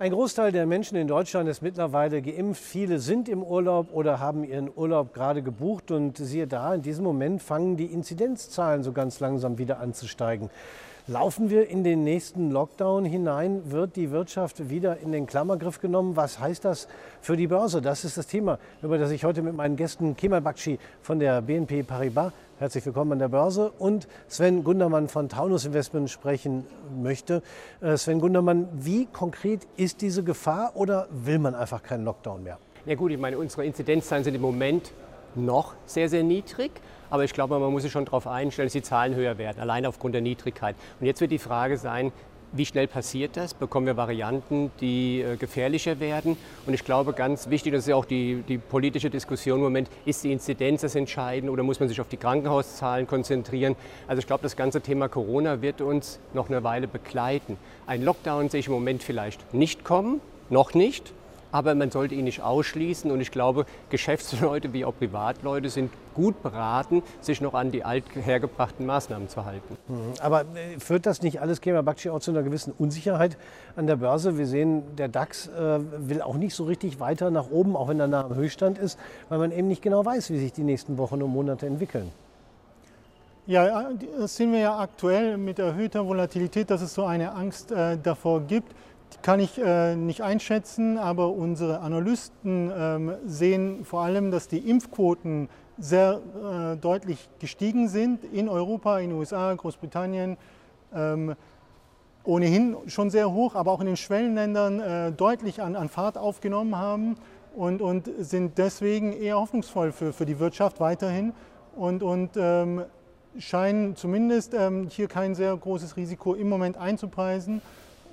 Ein Großteil der Menschen in Deutschland ist mittlerweile geimpft. Viele sind im Urlaub oder haben ihren Urlaub gerade gebucht. Und siehe da, in diesem Moment fangen die Inzidenzzahlen so ganz langsam wieder an zu steigen. Laufen wir in den nächsten Lockdown hinein? Wird die Wirtschaft wieder in den Klammergriff genommen? Was heißt das für die Börse? Das ist das Thema, über das ich heute mit meinen Gästen Kemal Bakci von der BNP Paribas, herzlich willkommen an der Börse, und Sven Gundermann von Taunus Investment sprechen möchte. Äh, Sven Gundermann, wie konkret ist diese Gefahr oder will man einfach keinen Lockdown mehr? Ja gut, ich meine, unsere Inzidenzzahlen sind im Moment noch sehr, sehr niedrig. Aber ich glaube, man muss sich schon darauf einstellen, dass die Zahlen höher werden, allein aufgrund der Niedrigkeit. Und jetzt wird die Frage sein, wie schnell passiert das? Bekommen wir Varianten, die äh, gefährlicher werden? Und ich glaube, ganz wichtig, das ist ja auch die, die politische Diskussion im Moment, ist die Inzidenz das Entscheidende oder muss man sich auf die Krankenhauszahlen konzentrieren? Also ich glaube, das ganze Thema Corona wird uns noch eine Weile begleiten. Ein Lockdown sehe ich im Moment vielleicht nicht kommen, noch nicht aber man sollte ihn nicht ausschließen. Und ich glaube, Geschäftsleute wie auch Privatleute sind gut beraten, sich noch an die althergebrachten Maßnahmen zu halten. Mhm. Aber äh, führt das nicht alles, Kemal Bakci, auch zu einer gewissen Unsicherheit an der Börse? Wir sehen, der DAX äh, will auch nicht so richtig weiter nach oben, auch wenn er nah am Höchststand ist, weil man eben nicht genau weiß, wie sich die nächsten Wochen und Monate entwickeln. Ja, das sehen wir ja aktuell mit erhöhter Volatilität, dass es so eine Angst äh, davor gibt kann ich äh, nicht einschätzen, aber unsere Analysten ähm, sehen vor allem, dass die Impfquoten sehr äh, deutlich gestiegen sind in Europa, in den USA, Großbritannien. Ähm, ohnehin schon sehr hoch, aber auch in den Schwellenländern äh, deutlich an, an, Fahrt aufgenommen haben und, und sind deswegen eher hoffnungsvoll für, für die Wirtschaft weiterhin und, und ähm, scheinen zumindest ähm, hier kein sehr großes Risiko im Moment einzupreisen.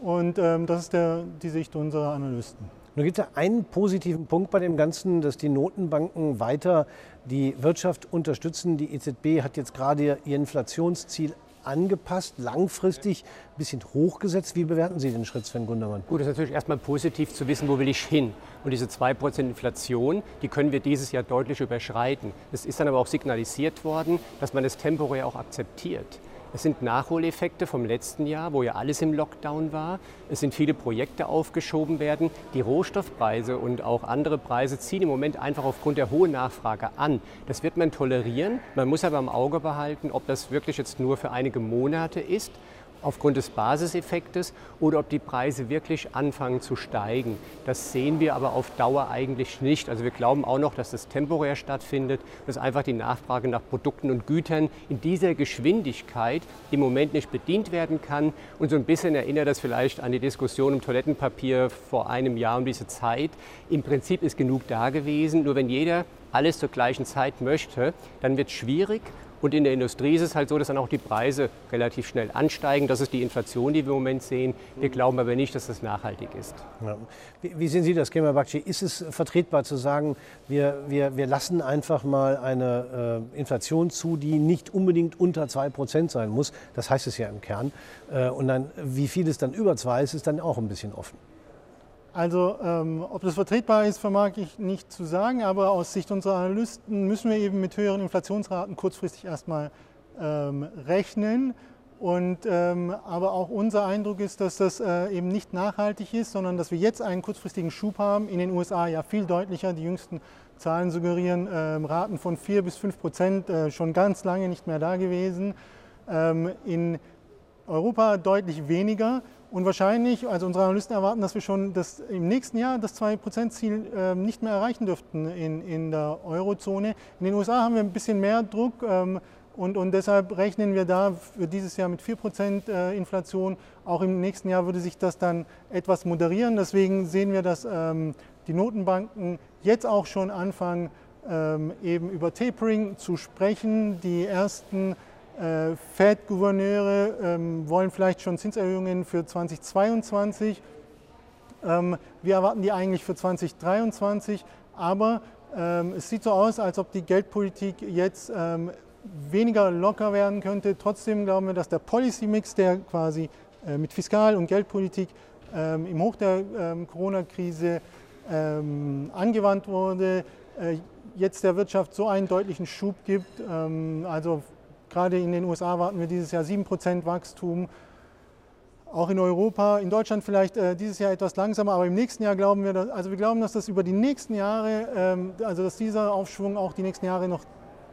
Und ähm, das ist der, die Sicht unserer Analysten. Nun gibt es einen positiven Punkt bei dem Ganzen, dass die Notenbanken weiter die Wirtschaft unterstützen. Die EZB hat jetzt gerade ihr Inflationsziel angepasst, langfristig ein bisschen hochgesetzt. Wie bewerten Sie den Schritt, Sven Gundermann? Gut, es ist natürlich erstmal positiv zu wissen, wo will ich hin. Und diese 2% Inflation, die können wir dieses Jahr deutlich überschreiten. Es ist dann aber auch signalisiert worden, dass man das temporär auch akzeptiert. Es sind Nachholeffekte vom letzten Jahr, wo ja alles im Lockdown war. Es sind viele Projekte aufgeschoben werden. Die Rohstoffpreise und auch andere Preise ziehen im Moment einfach aufgrund der hohen Nachfrage an. Das wird man tolerieren. Man muss aber im Auge behalten, ob das wirklich jetzt nur für einige Monate ist aufgrund des Basiseffektes oder ob die Preise wirklich anfangen zu steigen. Das sehen wir aber auf Dauer eigentlich nicht. Also wir glauben auch noch, dass das temporär stattfindet, dass einfach die Nachfrage nach Produkten und Gütern in dieser Geschwindigkeit im Moment nicht bedient werden kann. Und so ein bisschen erinnert das vielleicht an die Diskussion um Toilettenpapier vor einem Jahr um diese Zeit. Im Prinzip ist genug da gewesen, nur wenn jeder alles zur gleichen Zeit möchte, dann wird es schwierig und in der Industrie ist es halt so, dass dann auch die Preise relativ schnell ansteigen. Das ist die Inflation, die wir im Moment sehen. Wir glauben aber nicht, dass das nachhaltig ist. Ja. Wie, wie, sehen Sie das, Kemal Bakci? Ist es vertretbar zu sagen, wir, wir, wir lassen einfach mal eine äh, Inflation zu, die nicht unbedingt unter 2% sein muss? Das heißt es ja im Kern. Äh, und dann, wie viel es dann über 2 ist, ist dann auch ein bisschen offen. Also ähm, ob das vertretbar ist, vermag ich nicht zu sagen, aber aus Sicht unserer Analysten müssen wir eben mit höheren Inflationsraten kurzfristig erstmal ähm, rechnen. Und, ähm, aber auch unser Eindruck ist, dass das äh, eben nicht nachhaltig ist, sondern dass wir jetzt einen kurzfristigen Schub haben. In den USA ja viel deutlicher. Die jüngsten Zahlen suggerieren äh, Raten von 4 bis 5 Prozent äh, schon ganz lange nicht mehr da gewesen. Ähm, in Europa deutlich weniger. Und wahrscheinlich, also unsere Analysten erwarten, dass wir schon das, im nächsten Jahr das 2%-Ziel äh, nicht mehr erreichen dürften in, in der Eurozone. In den USA haben wir ein bisschen mehr Druck ähm, und, und deshalb rechnen wir da für dieses Jahr mit 4% äh, Inflation. Auch im nächsten Jahr würde sich das dann etwas moderieren. Deswegen sehen wir, dass ähm, die Notenbanken jetzt auch schon anfangen, ähm, eben über Tapering zu sprechen. Die ersten Fed-Gouverneure ähm, wollen vielleicht schon Zinserhöhungen für 2022. Ähm, wir erwarten die eigentlich für 2023, aber ähm, es sieht so aus, als ob die Geldpolitik jetzt weniger locker werden könnte. Trotzdem glauben wir, dass der Policy-Mix, der quasi äh, mit Fiskal- und Geldpolitik im Hoch der Corona-Krise angewandt wurde, äh, jetzt der Wirtschaft so einen deutlichen Schub gibt. also Gerade in den USA warten wir dieses Jahr 7% Wachstum. auch in Europa, in Deutschland vielleicht äh, dieses Jahr etwas langsamer, aber im nächsten Jahr glauben wir, dass, also wir glauben, dass das über die nächsten Jahre, ähm, also dass dieser Aufschwung auch die nächsten Jahre noch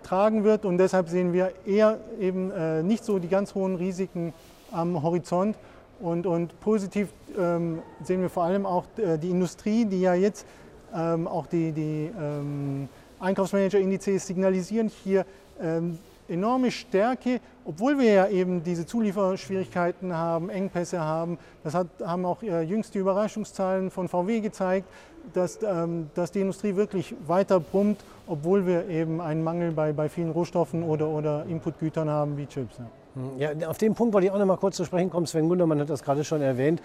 tragen wird und deshalb sehen wir eher eben äh, nicht so die ganz hohen Risiken am Horizont und, und positiv ähm, sehen wir vor allem auch äh, die Industrie, die ja jetzt ähm, auch die, die ähm, Einkaufsmanager-Indizes signalisieren hier ähm, enorme Stärke, obwohl wir ja eben diese Zulieferschwierigkeiten haben, Engpässe haben. Das hat, haben auch äh, jüngste Überraschungszahlen von VW gezeigt, dass, ähm, dass die Industrie wirklich weiter brummt, obwohl wir eben einen Mangel bei, bei vielen Rohstoffen oder, oder Inputgütern haben wie Chips. Ja. Hm, ja, auf den Punkt wollte ich auch noch mal kurz zu sprechen kommen. Sven Gundermann hat das gerade schon erwähnt.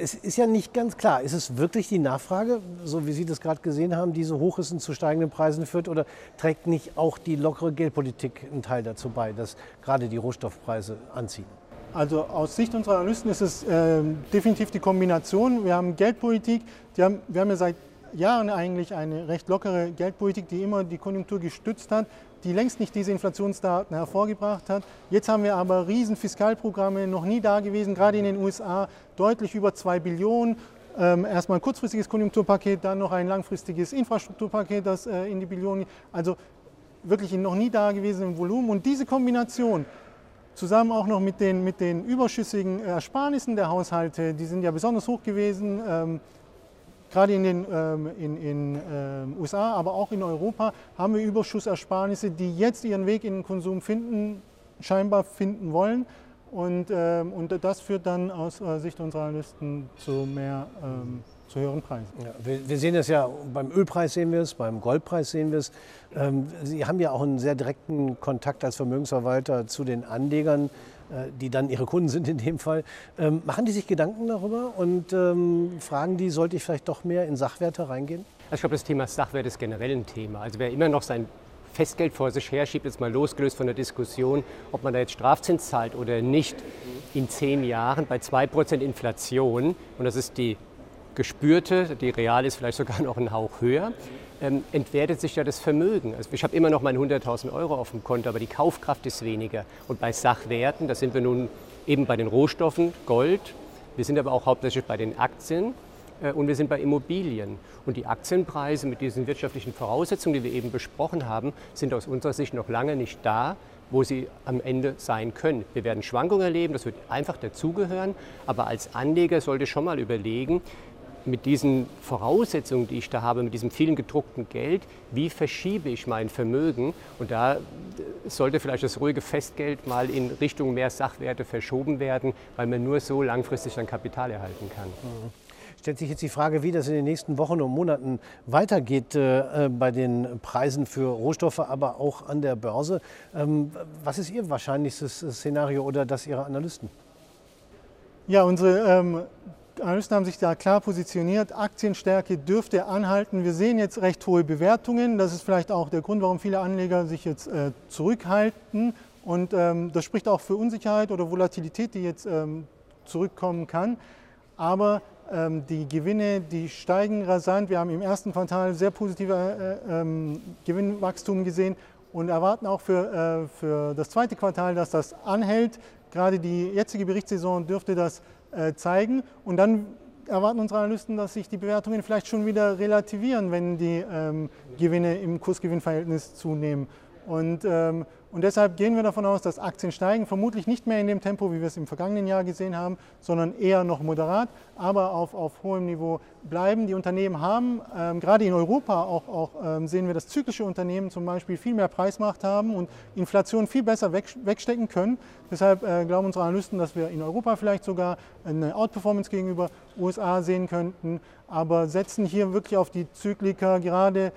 Es ist ja nicht ganz klar, ist es wirklich die Nachfrage, so wie Sie das gerade gesehen haben, die so hoch ist und zu steigenden Preisen führt, oder trägt nicht auch die lockere Geldpolitik einen Teil dazu bei, dass gerade die Rohstoffpreise anziehen? Also aus Sicht unserer Analysten ist es äh, definitiv die Kombination. Wir haben Geldpolitik, haben, wir haben ja seit Jahren eigentlich eine recht lockere Geldpolitik, die immer die Konjunktur gestützt hat, die längst nicht diese Inflationsdaten hervorgebracht hat. Jetzt haben wir aber riesen Fiskalprogramme, noch nie da gewesen, gerade in den USA, deutlich über 2 Billionen. Ähm, erstmal ein kurzfristiges Konjunkturpaket, dann noch ein langfristiges Infrastrukturpaket, das äh, in die Billionen, also wirklich in noch nie da gewesenen Volumen. Und diese Kombination, zusammen auch noch mit den, mit den überschüssigen Ersparnissen der Haushalte, die sind ja besonders hoch gewesen, ähm, Gerade in den ähm, in, in, äh, USA, aber auch in Europa haben wir Überschussersparnisse, die jetzt ihren Weg in den Konsum finden, scheinbar finden wollen. Und, ähm, und das führt dann aus äh, Sicht unserer Analysten zu mehr ähm, zu höheren Preisen. Ja, wir, wir, sehen das ja beim Ölpreis sehen wir es, beim Goldpreis sehen wir es. Ähm, Sie haben ja auch einen sehr direkten Kontakt als Vermögensverwalter zu den Anlegern. Äh, die dann ihre Kunden sind in dem Fall, ähm, machen die sich Gedanken darüber und ähm, fragen die, sollte ich vielleicht doch mehr in Sachwerte reingehen? Also ich glaube, das Thema Sachwert ist generell ein Thema. Also wer immer noch sein Festgeld vor sich her schiebt, jetzt mal losgelöst von der Diskussion, ob man da jetzt Strafzins zahlt oder nicht, in zehn Jahren bei 2% Inflation, und das ist die gespürte, die real ist vielleicht sogar noch einen Hauch höher, ähm, entwertet sich ja das Vermögen. Also ich habe immer noch meine 100.000 Euro auf dem Konto, aber die Kaufkraft ist weniger. Und bei Sachwerten, da sind wir nun eben bei den Rohstoffen, Gold, wir sind aber auch hauptsächlich bei den Aktien äh, und wir sind bei Immobilien. Und die Aktienpreise mit diesen wirtschaftlichen Voraussetzungen, die wir eben besprochen haben, sind aus unserer Sicht noch lange nicht da, wo sie am Ende sein können. Wir werden Schwankungen erleben, das wird einfach dazugehören, aber als Anleger sollte schon mal überlegen, mit diesen Voraussetzungen, die ich da habe, mit diesem vielen gedruckten Geld, wie verschiebe ich mein Vermögen? Und da sollte vielleicht das ruhige Festgeld mal in Richtung mehr Sachwerte verschoben werden, weil man nur so langfristig dann Kapital erhalten kann. Mhm. Stellt sich jetzt die Frage, wie das in den nächsten Wochen und Monaten weitergeht äh, bei den Preisen für Rohstoffe, aber auch an der Börse. Ähm, was ist Ihr wahrscheinlichstes Szenario oder das Ihrer Analysten? Ja, unsere ähm, Analysten haben sich da klar positioniert. Aktienstärke dürfte anhalten. Wir sehen jetzt recht hohe Bewertungen. Das ist vielleicht auch der Grund, warum viele Anleger sich jetzt äh, zurückhalten. Und ähm, das spricht auch für Unsicherheit oder Volatilität, die jetzt ähm, zurückkommen kann. Aber ähm, die Gewinne, die steigen rasant. Wir haben im ersten Quartal sehr positive äh, ähm, Gewinnwachstum gesehen und erwarten auch für, äh, für das zweite Quartal, dass das anhält. Gerade die jetzige Berichtssaison dürfte das äh, zeigen. Und dann erwarten unsere Analysten, dass sich die Bewertungen vielleicht schon wieder relativieren, wenn die ähm, Gewinne im Kursgewinnverhältnis zunehmen. Und, ähm, und deshalb gehen wir davon aus, dass Aktien steigen, vermutlich nicht mehr in dem Tempo, wie wir es im vergangenen Jahr gesehen haben, sondern eher noch moderat, aber auf, auf hohem Niveau bleiben. Die Unternehmen haben, ähm, gerade in Europa auch, auch ähm, sehen wir, dass zyklische Unternehmen zum Beispiel viel mehr Preismacht haben und Inflation viel besser weg, wegstecken können. Deshalb äh, glauben unsere Analysten, dass wir in Europa vielleicht sogar eine Outperformance gegenüber USA sehen könnten, aber setzen hier wirklich auf die Zykliker, gerade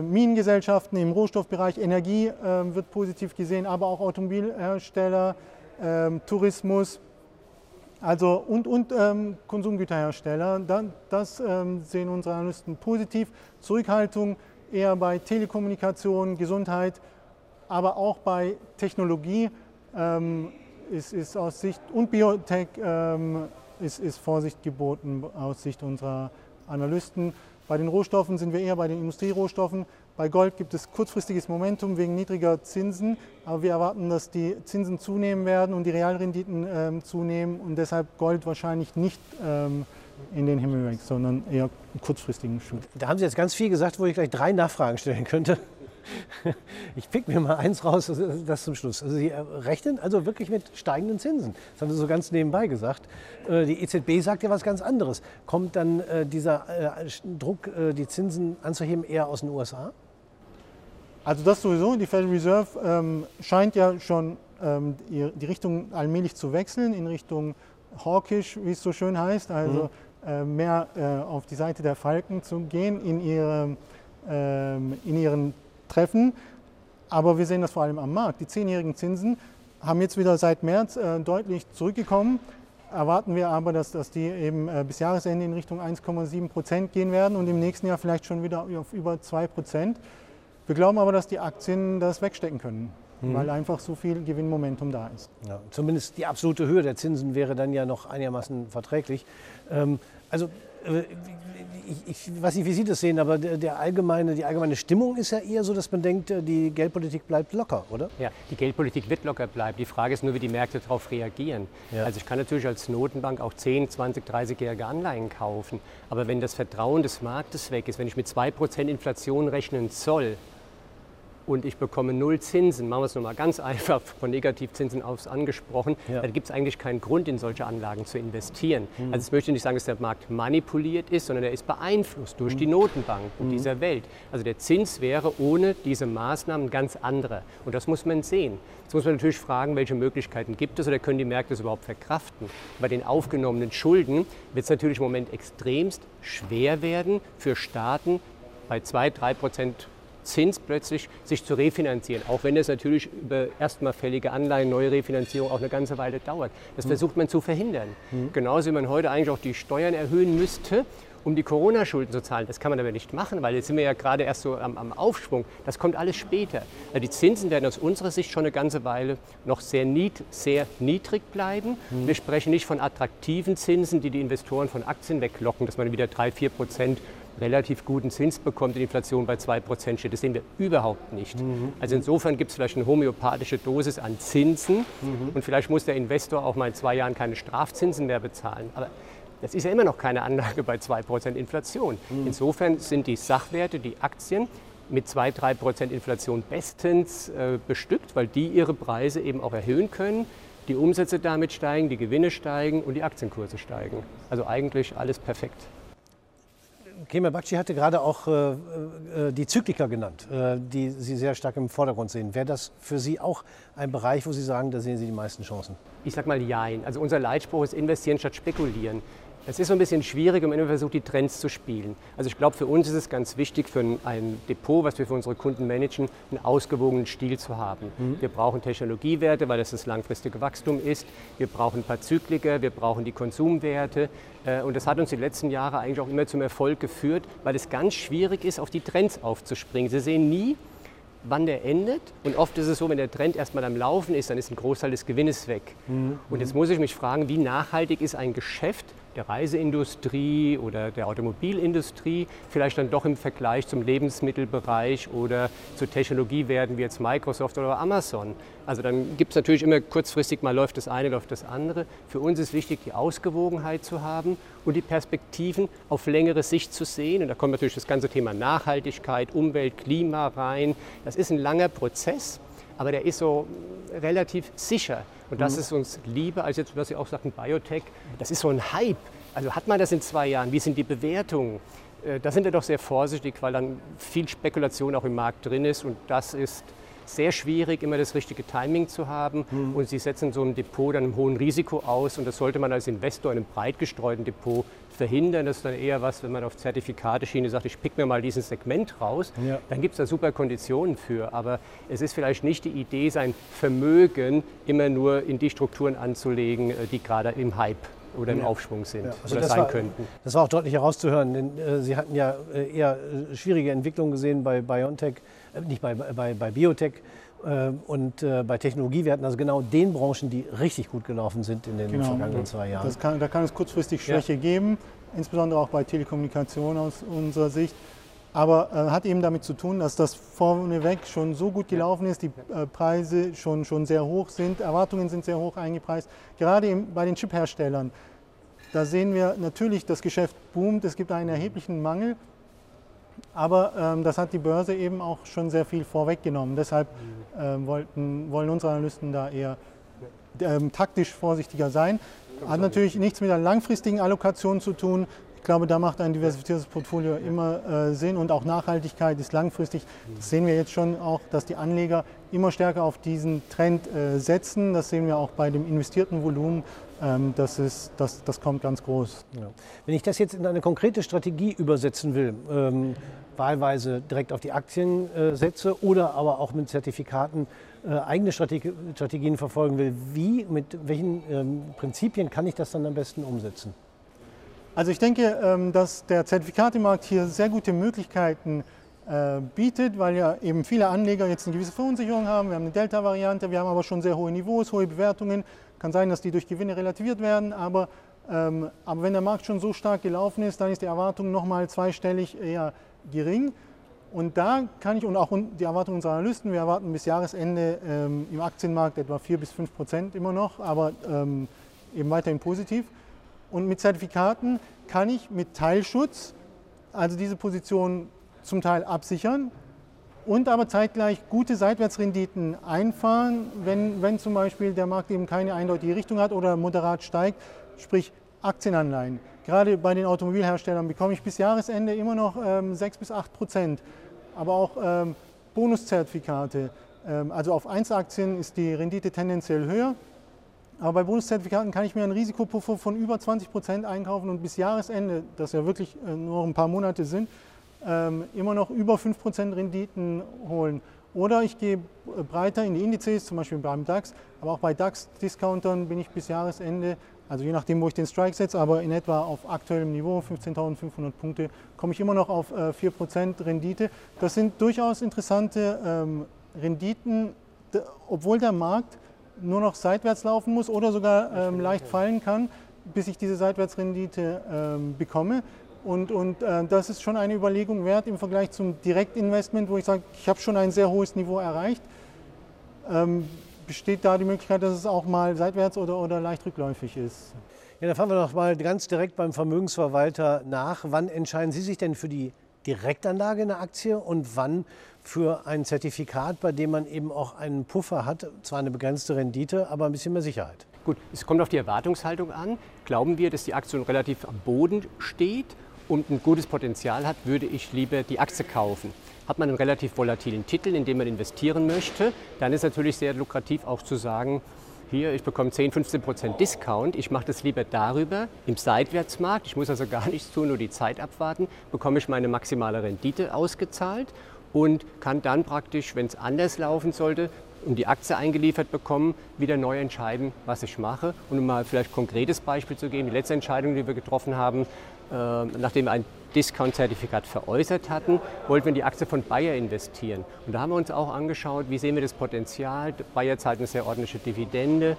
Minengesellschaften im Rohstoffbereich, Energie äh, wird positiv gesehen, aber auch Automobilhersteller, äh, Tourismus also und, und ähm, Konsumgüterhersteller. Da, das ähm, sehen unsere Analysten positiv. Zurückhaltung eher bei Telekommunikation, Gesundheit, aber auch bei Technologie ähm, ist, ist, aus Sicht und Biotech ähm, ist, ist Vorsicht geboten aus Sicht unserer Analysten. Bei den Rohstoffen sind wir eher bei den Industrierohstoffen. Bei Gold gibt es kurzfristiges Momentum wegen niedriger Zinsen, aber wir erwarten, dass die Zinsen zunehmen werden und die Realrenditen ähm, zunehmen und deshalb Gold wahrscheinlich nicht ähm, in den Himmel wächst, sondern eher einen kurzfristigen Schub. Da haben Sie jetzt ganz viel gesagt, wo ich gleich drei Nachfragen stellen könnte. Ich pick mir mal eins raus, das zum Schluss. Also Sie rechnen also wirklich mit steigenden Zinsen. Das haben Sie so ganz nebenbei gesagt. Äh, die EZB sagt ja was ganz anderes. Kommt dann äh, dieser äh, Druck, die Zinsen anzuheben, eher aus den USA? Also das sowieso. Die Federal Reserve ähm, scheint ja schon ähm, die Richtung allmählich zu wechseln in Richtung hawkish, wie es so schön heißt. Also mhm. äh, mehr äh, auf die Seite der Falken zu gehen in, ihre, äh, in ihren Treffen. Aber wir sehen das vor allem am Markt. Die zehnjährigen Zinsen haben jetzt wieder seit März äh, deutlich zurückgekommen. Erwarten wir aber, dass, dass die eben äh, bis Jahresende in Richtung 1,7 Prozent gehen werden und im nächsten Jahr vielleicht schon wieder auf über 2 Prozent. Wir glauben aber, dass die Aktien das wegstecken können, mhm. weil einfach so viel Gewinnmomentum da ist. Ja, zumindest die absolute Höhe der Zinsen wäre dann ja noch einigermaßen verträglich. Ähm, also ich, ich, weiß nicht, wie Sie das sehen, aber der, der, allgemeine, die allgemeine Stimmung ist ja eher so, dass man denkt, äh, die Geldpolitik bleibt locker, oder? Ja, die Geldpolitik wird locker bleiben. Die Frage ist nur, wie die Märkte darauf reagieren. Ja. Also ich kann natürlich als Notenbank auch 10, 20, 30-jährige Anleihen kaufen. Aber wenn das Vertrauen des Marktes weg ist, wenn ich mit 2% Inflation rechnen soll, und ich bekomme null Zinsen, machen wir es nochmal ganz einfach, von Negativzinsen aufs angesprochen, ja. dann gibt es eigentlich keinen Grund, in solche Anlagen zu investieren. Mhm. Also ich möchte nicht sagen, dass der Markt manipuliert ist, sondern er ist beeinflusst durch mhm. die Notenbanken mhm. dieser Welt. Also der Zins wäre ohne diese Maßnahmen ganz anderer. Und das muss man sehen. Jetzt muss man natürlich fragen, welche Möglichkeiten gibt es oder können die Märkte es überhaupt verkraften. Bei den aufgenommenen Schulden wird es natürlich im Moment extremst schwer werden für Staaten, bei 2, 3 Prozent Zins plötzlich sich zu refinanzieren, auch wenn es natürlich über erstmal fällige Anleihen, neue Refinanzierung auch eine ganze Weile dauert. Das mhm. versucht man zu verhindern. Mhm. Genauso wie man heute eigentlich auch die Steuern erhöhen müsste, um die Corona-Schulden zu zahlen. Das kann man aber nicht machen, weil jetzt sind wir ja gerade erst so am, am Aufschwung. Das kommt alles später. Also die Zinsen werden aus unserer Sicht schon eine ganze Weile noch sehr, nied, sehr niedrig bleiben. Mhm. Wir sprechen nicht von attraktiven Zinsen, die die Investoren von Aktien weglocken, dass man wieder 3, 4 Prozent relativ guten Zins bekommt und die Inflation bei 2% steht. Das sehen wir überhaupt nicht. Mhm. Also insofern gibt es vielleicht eine homöopathische Dosis an Zinsen mhm. und vielleicht muss der Investor auch mal in zwei Jahren keine Strafzinsen mehr bezahlen. Aber das ist ja immer noch keine Anlage bei 2% Inflation. Mhm. Insofern sind die Sachwerte, die Aktien, mit 2-3% Inflation bestens äh, bestückt, weil die ihre Preise eben auch erhöhen können, die Umsätze damit steigen, die Gewinne steigen und die Aktienkurse steigen. Also eigentlich alles perfekt. Kemal Bakci hatte gerade auch äh, äh, die Zykliker genannt, äh, die Sie sehr stark im Vordergrund sehen. Wäre das für Sie auch ein Bereich, wo Sie sagen, da sehen Sie die meisten Chancen? Ich sage mal Jein. Also unser Leitspruch ist investieren statt spekulieren. Es ist so ein bisschen schwierig, wenn man immer versucht, die Trends zu spielen. Also ich glaube, für uns ist es ganz wichtig, für ein Depot, was wir für unsere Kunden managen, einen ausgewogenen Stil zu haben. Mhm. Wir brauchen Technologiewerte, weil das das langfristige Wachstum ist. Wir brauchen ein paar Zykliker, wir brauchen die Konsumwerte. Äh, und das hat uns die letzten Jahre eigentlich auch immer zum Erfolg geführt, weil es ganz schwierig ist, auf die Trends aufzuspringen. Sie sehen nie, wann der endet. Und oft ist es so, wenn der Trend erstmal am Laufen ist, dann ist ein Großteil des Gewinnes weg. Mhm. Und jetzt muss ich mich fragen, wie nachhaltig ist ein Geschäft, der Reiseindustrie oder der Automobilindustrie, vielleicht dann doch im Vergleich zum Lebensmittelbereich oder zu Technologiewerten wie jetzt Microsoft oder Amazon. Also dann gibt es natürlich immer kurzfristig mal läuft das eine, läuft das andere. Für uns ist wichtig, die Ausgewogenheit zu haben und die Perspektiven auf längere Sicht zu sehen. Und da kommt natürlich das ganze Thema Nachhaltigkeit, Umwelt, Klima rein. Das ist ein langer Prozess aber der ist so relativ sicher. Und das mhm. ist uns lieber als jetzt, was Sie auch sagten, Biotech. Das ist so ein Hype. Also hat man das in zwei Jahren? Wie sind die Bewertungen? Äh, da sind wir doch sehr vorsichtig, weil dann viel Spekulation auch im Markt drin ist und das ist sehr schwierig, immer das richtige Timing zu haben. Mhm. Und Sie setzen so ein Depot dann einem hohen Risiko aus. Und das sollte man als Investor in einem breit gestreuten Depot verhindern. Das ist dann eher was, wenn man auf Zertifikateschiene sagt, ich pick mir mal dieses Segment raus. Ja. Dann gibt es da super Konditionen für. Aber es ist vielleicht nicht die Idee, sein Vermögen immer nur in die Strukturen anzulegen, äh, die gerade im Hype oder im ja. Aufschwung sind ja. also oder sein war, könnten. Das war auch deutlich herauszuhören, denn äh, Sie hatten ja äh, eher äh, schwierige Entwicklungen gesehen bei BioNTech, äh, nicht bei, bei, bei Biotech äh, und äh, bei Technologiewerten, also genau den Branchen, die richtig gut gelaufen sind in den genau. vergangenen zwei Jahren. Kann, da kann es kurzfristig Schwäche ja. geben. insbesondere auch bei Telekommunikation aus unserer Sicht. Aber äh, hat eben damit zu tun, dass das vorneweg schon so gut gelaufen ist, die äh, Preise schon, schon sehr hoch sind, Erwartungen sind sehr hoch eingepreist. Gerade im, bei den Chipherstellern, da sehen wir natürlich, das Geschäft boomt, es gibt einen erheblichen Mangel. Aber ähm, das hat die Börse eben auch schon sehr viel vorweggenommen. Deshalb ähm, wollten, wollen unsere Analysten da eher ähm, taktisch vorsichtiger sein. Hat natürlich nichts mit einer langfristigen Allokation zu tun. Ich glaube, da macht ein diversifiziertes Portfolio immer äh, Sinn und auch Nachhaltigkeit ist langfristig. Das sehen wir jetzt schon auch, dass die Anleger immer stärker auf diesen Trend äh, setzen. Das sehen wir auch bei dem investierten Volumen. Ähm, das, ist, das, das kommt ganz groß. Ja. Wenn ich das jetzt in eine konkrete Strategie übersetzen will, ähm, wahlweise direkt auf die Aktien äh, setze oder aber auch mit Zertifikaten äh, eigene Strategie, Strategien verfolgen will, wie, mit welchen ähm, Prinzipien kann ich das dann am besten umsetzen? Also ich denke, ähm, dass der Zertifikatemarkt hier sehr gute Möglichkeiten äh, bietet, weil ja eben viele Anleger jetzt eine gewisse Verunsicherung haben. Wir haben eine Delta-Variante, wir haben aber schon sehr hohe Niveaus, hohe Bewertungen. Kann sein, dass die durch Gewinne relativiert werden, aber, ähm, aber wenn der Markt schon so stark gelaufen ist, dann ist die Erwartung nochmal zweistellig eher gering. Und da kann ich, und auch die Erwartungen unserer Analysten, wir erwarten bis Jahresende ähm, im Aktienmarkt etwa 4 bis 5 Prozent immer noch, aber eben weiterhin positiv. Und mit Zertifikaten kann ich mit Teilschutz also diese Position zum Teil absichern und aber zeitgleich gute Seitwärtsrenditen einfahren, wenn, wenn zum Beispiel der Markt eben keine eindeutige Richtung hat oder moderat steigt, sprich Aktienanleihen. Gerade bei den Automobilherstellern bekomme ich bis Jahresende immer noch ähm, 6 bis 8 Prozent, aber auch ähm, Bonuszertifikate. Ähm, also auf Einzelaktien ist die Rendite tendenziell höher. Aber bei Bonuszertifikaten kann ich mir einen Risikopuffer von über 20 Prozent einkaufen und bis Jahresende, das ja wirklich äh, nur ein paar Monate sind, ähm, immer noch über 5 Prozent Renditen holen. Oder ich gehe äh, breiter in die Indizes, zum Beispiel beim DAX, aber auch bei DAX-Discountern bin ich bis Jahresende, also je nachdem, wo ich den Strike setze, aber in etwa auf aktuellem Niveau, 15.500 Punkte, komme ich immer noch auf 4% äh, Rendite. Das sind durchaus interessante ähm, Renditen, obwohl der Markt nur noch seitwärts laufen muss oder sogar ähm, leicht fallen kann, bis ich diese Seitwärtsrendite ähm, bekomme. Und, und äh, das ist schon eine Überlegung wert im Vergleich zum Direktinvestment, wo ich sage, ich habe schon ein sehr hohes Niveau erreicht. Ähm, besteht da die Möglichkeit, dass es auch mal seitwärts oder, oder leicht rückläufig ist? Ja, dann fahren wir noch mal ganz direkt beim Vermögensverwalter nach. Wann entscheiden Sie sich denn für die Direktanlage in der Aktie und wann für ein Zertifikat, bei dem man eben auch einen Puffer hat, zwar eine begrenzte Rendite, aber ein bisschen mehr Sicherheit. Gut, es kommt auf die Erwartungshaltung an. Glauben wir, dass die Aktie relativ am Boden steht und ein gutes Potenzial hat, würde ich lieber die Aktie kaufen. Hat man einen relativ volatilen Titel, in den man investieren möchte, dann ist natürlich sehr lukrativ auch zu sagen, hier, ich bekomme 10, 15 Prozent Discount, ich mache das lieber darüber im Seitwärtsmarkt, ich muss also gar nichts tun, nur die Zeit abwarten, bekomme ich meine maximale Rendite ausgezahlt und kann dann praktisch, wenn es anders laufen sollte, um die Aktie eingeliefert bekommen, wieder neu entscheiden, was ich mache. Und um mal vielleicht ein konkretes Beispiel zu geben, die letzte Entscheidung, die wir getroffen haben, nachdem wir ein Discount-Zertifikat veräußert hatten, wollten wir in die Aktie von Bayer investieren. Und da haben wir uns auch angeschaut, wie sehen wir das Potenzial. Bayer zahlt eine sehr ordentliche Dividende.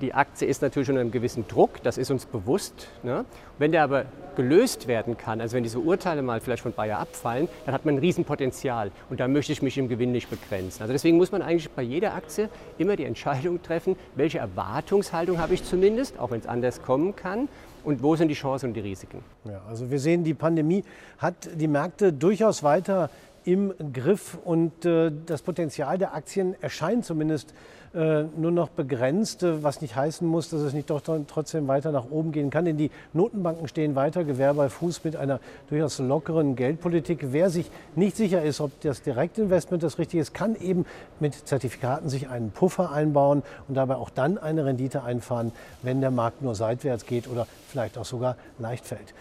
Die Aktie ist natürlich unter einem gewissen Druck, das ist uns bewusst. Ne? Wenn der aber gelöst werden kann, also wenn diese Urteile mal vielleicht von Bayer abfallen, dann hat man ein Riesenpotenzial und da möchte ich mich im Gewinn nicht begrenzen. Also deswegen muss man eigentlich bei jeder Aktie immer die Entscheidung treffen, welche Erwartungshaltung habe ich zumindest, auch wenn es anders kommen kann und wo sind die Chancen und die Risiken. Ja, also wir sehen, die Pandemie hat die Märkte durchaus weiter im Griff und äh, das Potenzial der Aktien erscheint zumindest äh, nur noch begrenzt, äh, was nicht heißen muss, dass es nicht doch trotzdem weiter nach oben gehen kann. Denn die Notenbanken stehen weiter Gewehr bei Fuß mit einer durchaus lockeren Geldpolitik. Wer sich nicht sicher ist, ob das Direktinvestment das Richtige ist, kann eben mit Zertifikaten sich einen Puffer einbauen und dabei auch dann eine Rendite einfahren, wenn der Markt nur seitwärts geht oder vielleicht auch sogar leicht fällt.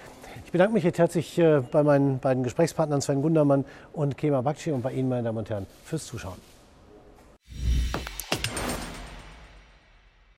Ich bedanke mich jetzt herzlich äh, bei meinen beiden Gesprächspartnern Sven Gundermann und Kema Bakci und bei Ihnen, meine Damen und Herren, fürs Zuschauen.